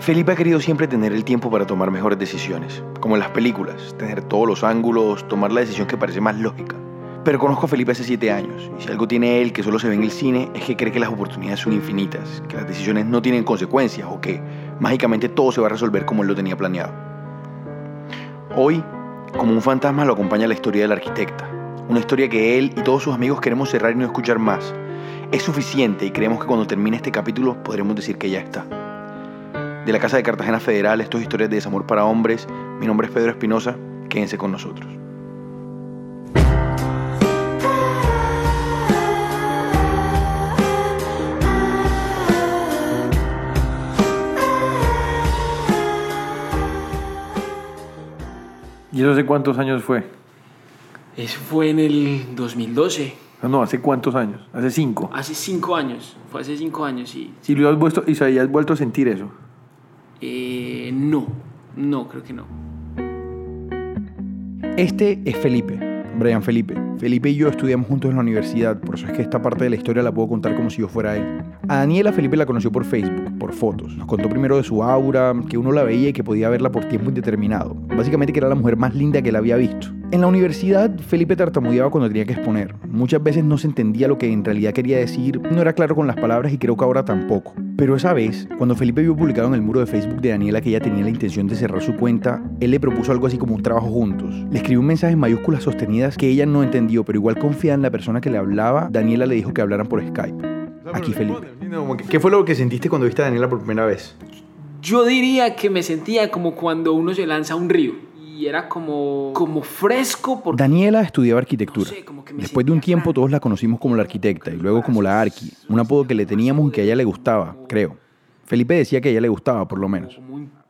Felipe ha querido siempre tener el tiempo para tomar mejores decisiones, como en las películas, tener todos los ángulos, tomar la decisión que parece más lógica. Pero conozco a Felipe hace siete años, y si algo tiene él que solo se ve en el cine es que cree que las oportunidades son infinitas, que las decisiones no tienen consecuencias o que mágicamente todo se va a resolver como él lo tenía planeado. Hoy, como un fantasma, lo acompaña la historia del arquitecta, una historia que él y todos sus amigos queremos cerrar y no escuchar más. Es suficiente y creemos que cuando termine este capítulo podremos decir que ya está. De la Casa de Cartagena Federal, esto es Historias de Desamor para Hombres. Mi nombre es Pedro Espinosa. Quédense con nosotros. ¿Y eso hace cuántos años fue? Eso fue en el 2012. No, no, ¿hace cuántos años? Hace cinco. Hace cinco años. Fue hace cinco años, sí. ¿Y lo has vuelto, y se has vuelto a sentir eso? Eh, no, no, creo que no. Este es Felipe, Brian Felipe. Felipe y yo estudiamos juntos en la universidad, por eso es que esta parte de la historia la puedo contar como si yo fuera él. A Daniela Felipe la conoció por Facebook, por fotos. Nos contó primero de su aura, que uno la veía y que podía verla por tiempo indeterminado. Básicamente que era la mujer más linda que él había visto. En la universidad, Felipe tartamudeaba cuando tenía que exponer. Muchas veces no se entendía lo que en realidad quería decir, no era claro con las palabras y creo que ahora tampoco. Pero esa vez, cuando Felipe vio publicado en el muro de Facebook de Daniela que ella tenía la intención de cerrar su cuenta, él le propuso algo así como un trabajo juntos. Le escribió un mensaje en mayúsculas sostenidas que ella no entendió, pero igual confiada en la persona que le hablaba, Daniela le dijo que hablaran por Skype. Aquí Felipe. ¿Qué fue lo que sentiste cuando viste a Daniela por primera vez? Yo diría que me sentía como cuando uno se lanza a un río y era como, como fresco. Porque, Daniela estudiaba arquitectura. No sé, como que me Después de un tiempo todos la conocimos como la arquitecta y luego como la Arqui, un apodo que le teníamos y que a ella le gustaba, creo. Felipe decía que a ella le gustaba, por lo menos.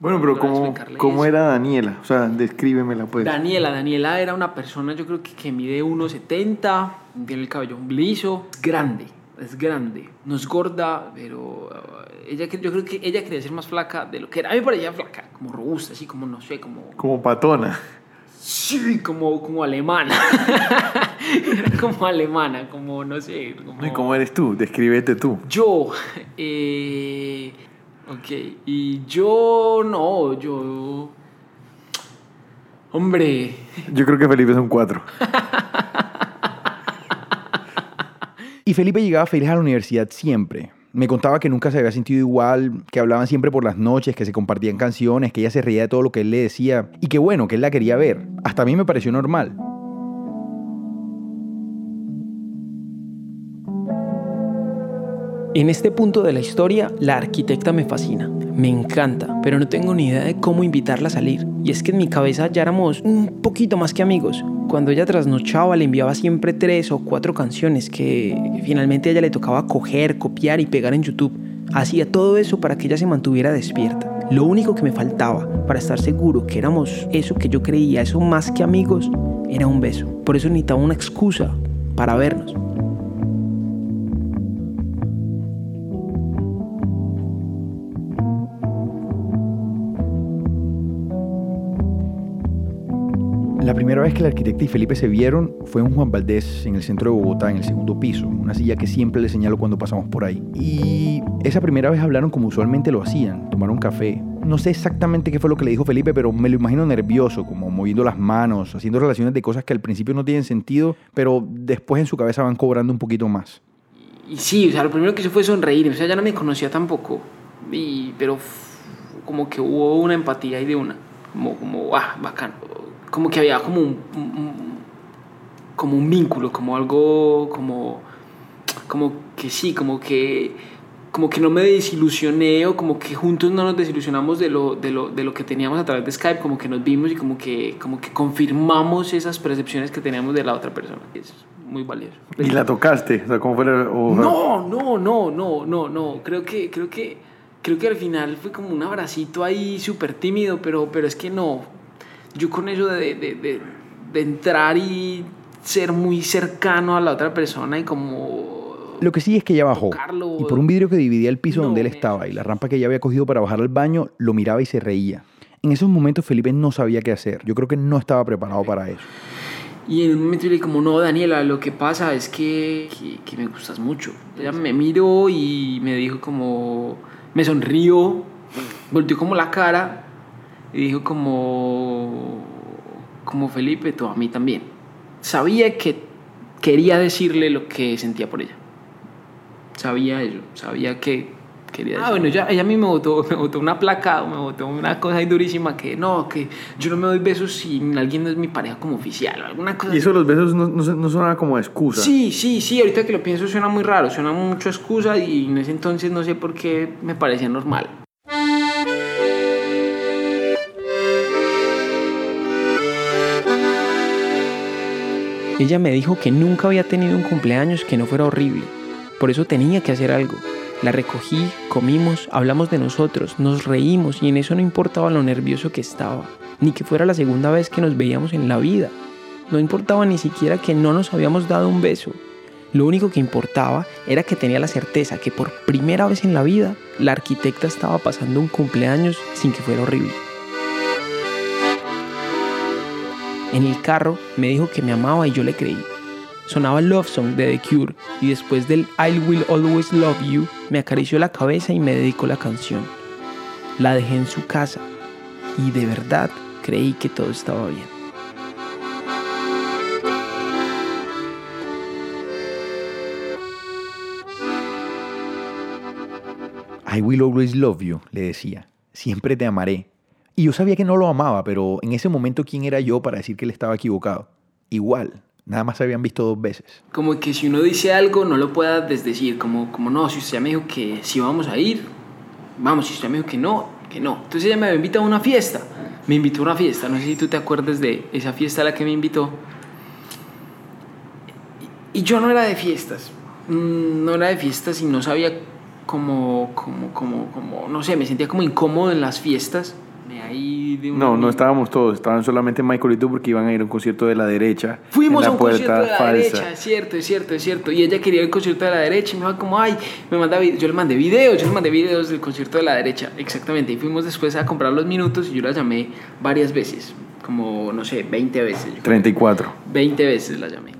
Bueno, pero ¿cómo, cómo eso. era Daniela? O sea, descríbemela pues. Daniela, Daniela era una persona, yo creo que, que mide 1,70, tiene el cabello liso, es grande, es grande, no es gorda, pero uh, ella, yo creo que ella quería ser más flaca de lo que era. A mí me parecía flaca, como robusta, así como, no sé, como... Como patona. Sí, como, como alemana. como alemana, como, no sé, como... ¿Y cómo eres tú? Descríbete tú. Yo, eh, ok, y yo no, yo... Hombre, Yo creo que Felipe son cuatro. Y Felipe llegaba feliz a la universidad siempre. Me contaba que nunca se había sentido igual, que hablaban siempre por las noches, que se compartían canciones, que ella se reía de todo lo que él le decía y que bueno, que él la quería ver. Hasta a mí me pareció normal. En este punto de la historia, la arquitecta me fascina, me encanta, pero no tengo ni idea de cómo invitarla a salir. Y es que en mi cabeza ya éramos un poquito más que amigos. Cuando ella trasnochaba le enviaba siempre tres o cuatro canciones que finalmente a ella le tocaba coger, copiar y pegar en YouTube. Hacía todo eso para que ella se mantuviera despierta. Lo único que me faltaba para estar seguro que éramos eso que yo creía, eso más que amigos, era un beso. Por eso necesitaba una excusa para vernos. Primera vez que la arquitecta y Felipe se vieron fue en Juan Valdés, en el centro de Bogotá, en el segundo piso, una silla que siempre le señalo cuando pasamos por ahí. Y esa primera vez hablaron como usualmente lo hacían, tomaron café. No sé exactamente qué fue lo que le dijo Felipe, pero me lo imagino nervioso, como moviendo las manos, haciendo relaciones de cosas que al principio no tienen sentido, pero después en su cabeza van cobrando un poquito más. Y sí, o sea, lo primero que hizo fue sonreír. O sea, ya no me conocía tampoco. Y, pero como que hubo una empatía ahí de una. Como, como, ah, bacán. Como que había como un, un- un- como un vínculo, como algo, como, como que sí, como que, como que no me desilusioné o como que juntos no nos desilusionamos de lo, de lo, de lo que teníamos a través de Skype, como que nos vimos y como que, como que confirmamos esas percepciones que teníamos de la otra persona. Es muy valioso. ¿Y la tocaste? O sea, ¿cómo fue la- o- No, no, no, no, no, no. Creo que, creo que, creo que al final fue como un abracito ahí súper tímido, pero, pero es que no. Yo con eso de, de, de, de entrar y ser muy cercano a la otra persona y como... Lo que sí es que ella bajó y por un vidrio que dividía el piso No, donde él estaba y la rampa que ella había cogido para bajar al baño, lo miraba y se reía. En esos momentos Felipe no sabía qué hacer. Yo creo que no estaba preparado para eso. Y en un momento le dije como, no, Daniela, lo que pasa es que, que, que me gustas mucho. Ella me miró y me dijo como, me sonrió volteó como la cara y dijo como, como Felipe, tú a mí también. Sabía que quería decirle lo que sentía por ella. Sabía ello, sabía que quería Ah, bueno, ya, ella a mí me botó, me botó una placa, me botó una cosa ahí durísima que no, que yo no me doy besos si alguien no es mi pareja como oficial o alguna cosa Y eso los besos no, no, no sonaba como excusa. Sí, sí, sí, ahorita que lo pienso suena muy raro, suena mucho excusa y en ese entonces no sé por qué me parecía normal. Ella me dijo que nunca había tenido un cumpleaños que no fuera horrible, por eso tenía que hacer algo. La recogí, comimos, hablamos de nosotros, nos reímos y en eso no importaba lo nervioso que estaba, ni que fuera la segunda vez que nos veíamos en la vida. No importaba ni siquiera que no nos habíamos dado un beso. Lo único que importaba era que tenía la certeza que por primera vez en la vida la arquitecta estaba pasando un cumpleaños sin que fuera horrible. En el carro me dijo que me amaba y yo le creí. Sonaba Love Song de The Cure y después del I Will Always Love You me acarició la cabeza y me dedicó la canción. La dejé en su casa y de verdad creí que todo estaba bien. I will always love you, le decía. Siempre te amaré. Y yo sabía que no lo amaba, pero en ese momento, ¿quién era yo para decir que él estaba equivocado? Igual, nada más se habían visto dos veces. Como que si uno dice algo, no lo pueda desdecir. Como, como no, si usted me dijo que sí vamos a ir, vamos. Si usted me dijo que no, que no. Entonces ella me invitado a una fiesta. Me invitó a una fiesta. No sé si tú te acuerdas de esa fiesta a la que me invitó. Y, y yo no era de fiestas. Mm, No era de fiestas y no sabía como, como, como, como, no sé, me sentía como incómodo en las fiestas. Me ahí de un- No, no estábamos todos, estaban solamente Michael y tú porque iban a ir a un concierto de la derecha. Fuimos a un concierto de la falsa. derecha, es cierto, es cierto, es cierto. Y ella quería ir al concierto de la derecha y me iba como, ay, me manda yo le mandé videos, yo le mandé videos del concierto de la derecha, exactamente. Y fuimos después a comprar los minutos y yo la llamé varias veces, como, no sé, 20 veces. yo creo. 34. 20 veces la llamé.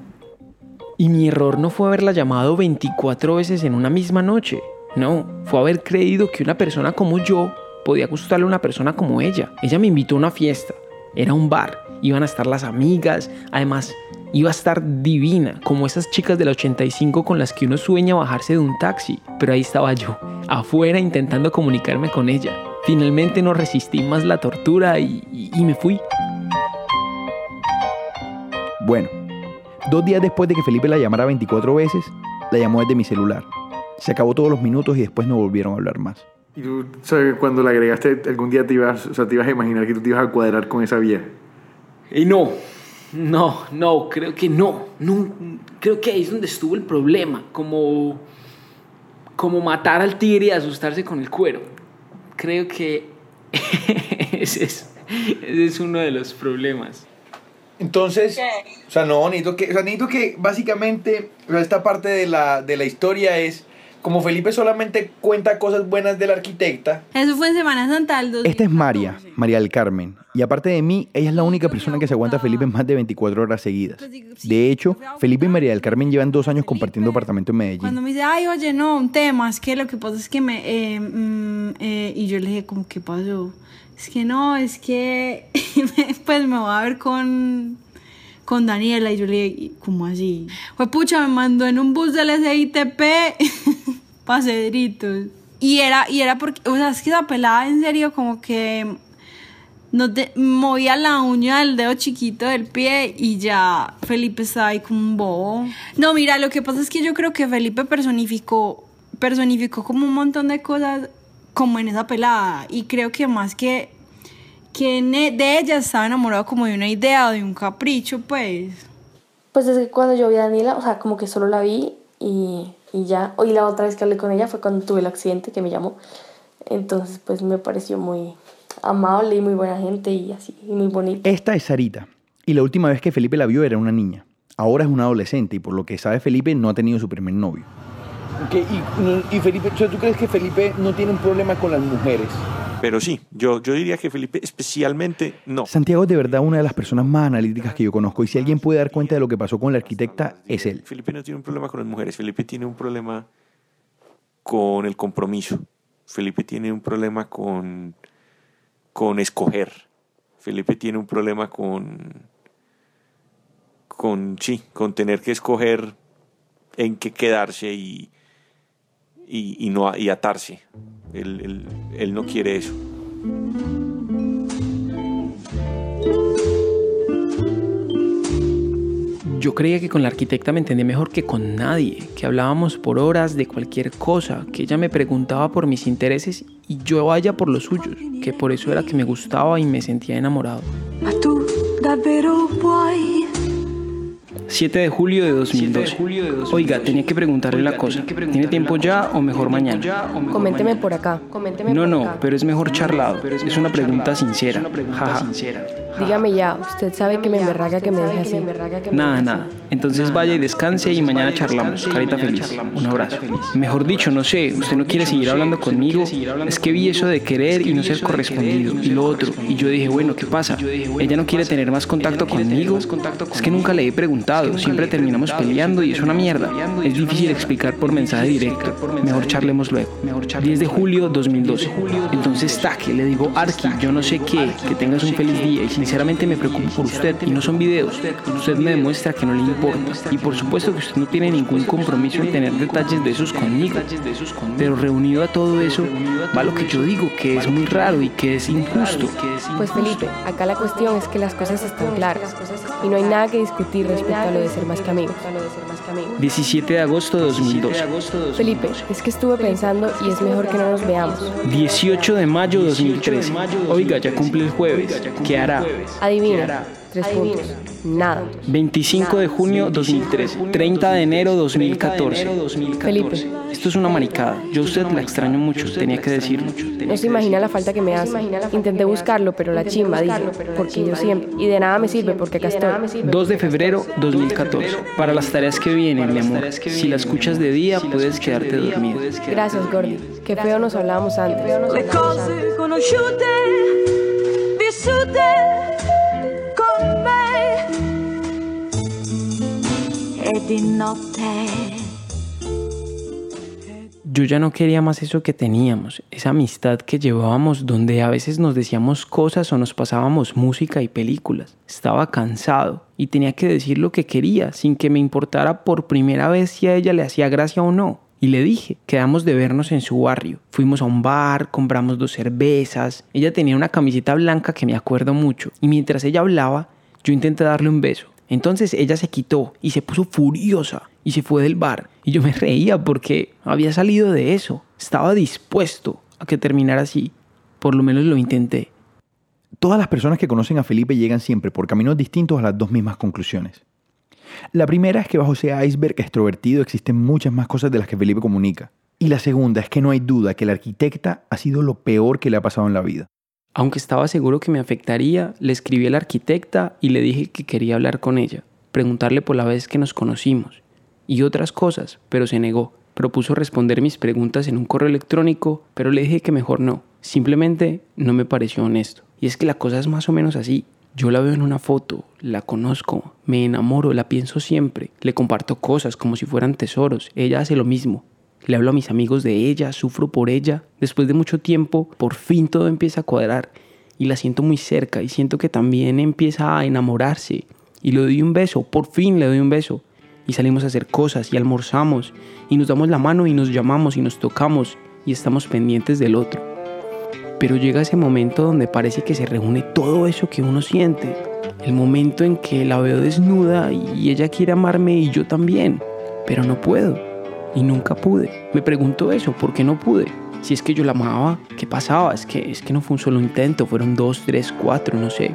Y mi error no fue haberla llamado 24 veces en una misma noche. No, fue haber creído que una persona como yo podía gustarle a una persona como ella. Ella me invitó a una fiesta. Era un bar. Iban a estar las amigas. Además, iba a estar divina, como esas chicas del 85 con las que uno sueña bajarse de un taxi. Pero ahí estaba yo, afuera intentando comunicarme con ella. Finalmente no resistí más la tortura y, y- y me fui. Bueno, dos días después de que Felipe la llamara 24 veces, la llamó desde mi celular. Se acabó todos los minutos y después no volvieron a hablar más. Y tú, sabes, cuando la agregaste, algún día te ibas, o sea, te ibas a imaginar que tú te ibas a cuadrar con esa vieja. Y no, no, no, creo que no. no. Creo que ahí es donde estuvo el problema. Como, como matar al tigre y asustarse con el cuero. Creo que ese es, ese es uno de los problemas. Entonces, o sea, no, necesito que, o sea, necesito que básicamente, o sea, esta parte de la, de la historia es, como Felipe solamente cuenta cosas buenas de la arquitecta. Eso fue en Semana Santa del 2014. Esta es María, María del Carmen. Y aparte de mí, ella es la única persona que se aguanta a Felipe más de 24 horas seguidas. De hecho, Felipe y María del Carmen llevan dos años compartiendo apartamento en Medellín. Cuando me dice, ay, oye, no, un tema, es que lo que pasa es que me... eh, mm, eh", y yo le dije, como, ¿qué pasó? Es que no, es que... pues me voy a ver con... Con Daniela y yo le dije, ¿cómo así? Pues pucha, me mandó en un bus del SITP pa' Cedritos. Y era, y era porque, o sea, es que esa pelada en serio como que no te, movía la uña del dedo chiquito del pie y ya Felipe estaba ahí como un bobo. No, mira, lo que pasa es que yo creo que Felipe personificó, personificó como un montón de cosas como en esa pelada. Y creo que más que, que ne- de ella estaba enamorado como de una idea o de un capricho, pues. Pues es que cuando yo vi a Daniela, o sea, como que solo la vi y, y ya. Y la otra vez que hablé con ella fue cuando tuve el accidente que me llamó. Entonces, pues me pareció muy amable y muy buena gente y así, y muy bonita. Esta es Sarita. Y la última vez que Felipe la vio era una niña. Ahora es una adolescente y por lo que sabe Felipe no ha tenido su primer novio. y, y Felipe, o sea, ¿tú crees que Felipe no tiene un problema con las mujeres? Pero sí, yo, yo diría que Felipe especialmente no. Santiago es de verdad una de las personas más analíticas que yo conozco y si alguien puede dar cuenta de lo que pasó con la arquitecta es él. Felipe no tiene un problema con las mujeres, Felipe tiene un problema con el compromiso. Felipe tiene un problema con, con escoger. Felipe tiene un problema con, con, sí, con tener que escoger en qué quedarse y, y, y no, y atarse. Él, él- él no quiere eso. Yo creía que con la arquitecta me entendía mejor que con nadie, que hablábamos por horas de cualquier cosa, que ella me preguntaba por mis intereses y yo a ella por los suyos, que por eso era que me gustaba y me sentía enamorado. Ma tu davvero 7 de julio de 2012. Oiga, tenía que preguntarle la cosa. ¿Tiene tiempo ya o mejor mañana? Coménteme por acá. No, no, pero es mejor charlado. Es una pregunta sincera. Jaja. Dígame ya, usted sabe que me emberraga que me deje así. Nada, nada. Entonces vaya y descanse y mañana charlamos. Carita feliz. Un abrazo. Mejor dicho, no sé, usted no quiere seguir hablando conmigo. Es que vi eso de querer y no ser correspondido. Y lo otro. Y yo dije, bueno, ¿qué pasa? Ella no quiere tener más contacto conmigo. Es que nunca le he preguntado. Siempre terminamos peleando y es una mierda. Es difícil explicar por mensaje directo. Mejor charlemos luego. 10 de julio 2012. Entonces, taque, le digo, Arki, yo no sé qué, que tengas un feliz día y sinceramente me preocupo por usted y no son videos. Usted me demuestra que no le importa. Y por supuesto que usted no tiene ningún compromiso en tener detalles de esos conmigo. Pero reunido a todo eso, va lo que yo digo, que es muy raro y que es injusto. Pues Felipe, acá la cuestión es que las cosas están claras y no hay nada que discutir respecto lo de ser más que amigos. 17 de agosto de 2012. Felipe, es que estuve pensando y es mejor que no nos veamos. 18 de mayo de 2013. Oiga, ya cumple el jueves. ¿Qué hará? Adivina, tres puntos. Nada. 25 de junio 2013. 30 de enero 2014. Felipe, Esto es una maricada. Yo a usted la extraño mucho, tenía que decirlo. no se imagina la falta que me hace. Intenté buscarlo, pero la chimba dije, porque yo siempre. Y de nada me sirve porque acá estoy. 2 de febrero 2014. Para las tareas que vienen, mi amor. Si la escuchas de día, puedes quedarte dormido. Gracias, Gordy. Qué feo nos hablábamos antes. le cose conosciute, vissute Yo ya no quería más eso que teníamos, esa amistad que llevábamos donde a veces nos decíamos cosas o nos pasábamos música y películas. Estaba cansado y tenía que decir lo que quería sin que me importara por primera vez si a ella le hacía gracia o no. Y le dije, quedamos de vernos en su barrio. Fuimos a un bar, compramos dos cervezas. Ella tenía una camiseta blanca que me acuerdo mucho. Y mientras ella hablaba, yo intenté darle un beso. Entonces ella se quitó y se puso furiosa y se fue del bar. Y yo me reía porque había salido de eso. Estaba dispuesto a que terminara así. Por lo menos lo intenté. Todas las personas que conocen a Felipe llegan siempre por caminos distintos a las dos mismas conclusiones. La primera es que bajo ese iceberg extrovertido existen muchas más cosas de las que Felipe comunica. Y la segunda es que no hay duda que la arquitecta ha sido lo peor que le ha pasado en la vida. Aunque estaba seguro que me afectaría, le escribí a la arquitecta y le dije que quería hablar con ella, preguntarle por la vez que nos conocimos y otras cosas, pero se negó. Propuso responder mis preguntas en un correo electrónico, pero le dije que mejor no. Simplemente no me pareció honesto. Y es que la cosa es más o menos así. Yo la veo en una foto, la conozco, me enamoro, la pienso siempre, le comparto cosas como si fueran tesoros, ella hace lo mismo. Le hablo a mis amigos de ella, sufro por ella. Después de mucho tiempo, por fin todo empieza a cuadrar y la siento muy cerca y siento que también empieza a enamorarse. Y le doy un beso, por fin le doy un beso. Y salimos a hacer cosas y almorzamos y nos damos la mano y nos llamamos y nos tocamos y estamos pendientes del otro. Pero llega ese momento donde parece que se reúne todo eso que uno siente. El momento en que la veo desnuda y ella quiere amarme y yo también. Pero no puedo. Y nunca pude. Me pregunto eso, ¿por qué no pude? Si es que yo la amaba, ¿qué pasaba? Es que, es que no fue un solo intento, fueron dos, tres, cuatro, no sé.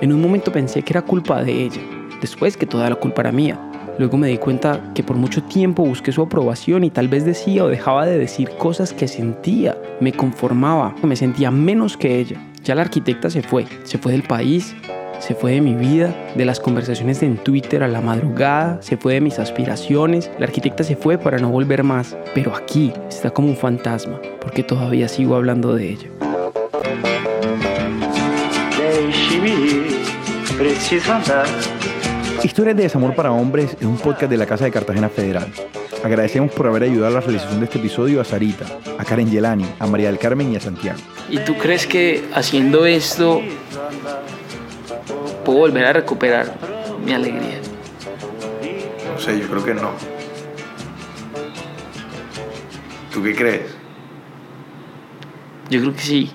En un momento pensé que era culpa de ella. Después que toda la culpa era mía. Luego me di cuenta que por mucho tiempo busqué su aprobación y tal vez decía o dejaba de decir cosas que sentía. Me conformaba, me sentía menos que ella. Ya la arquitecta se fue, se fue del país, se fue de mi vida, de las conversaciones en Twitter a la madrugada, se fue de mis aspiraciones. La arquitecta se fue para no volver más, pero aquí está como un fantasma, porque todavía sigo hablando de ella. Historias de Desamor para Hombres es un podcast de la Casa de Cartagena Federal. Agradecemos por haber ayudado a la realización de este episodio a Sarita, a Karen Yelani, a María del Carmen y a Santiago. ¿Y tú crees que haciendo esto puedo volver a recuperar mi alegría? No sé, yo creo que no. ¿Tú qué crees? Yo creo que sí.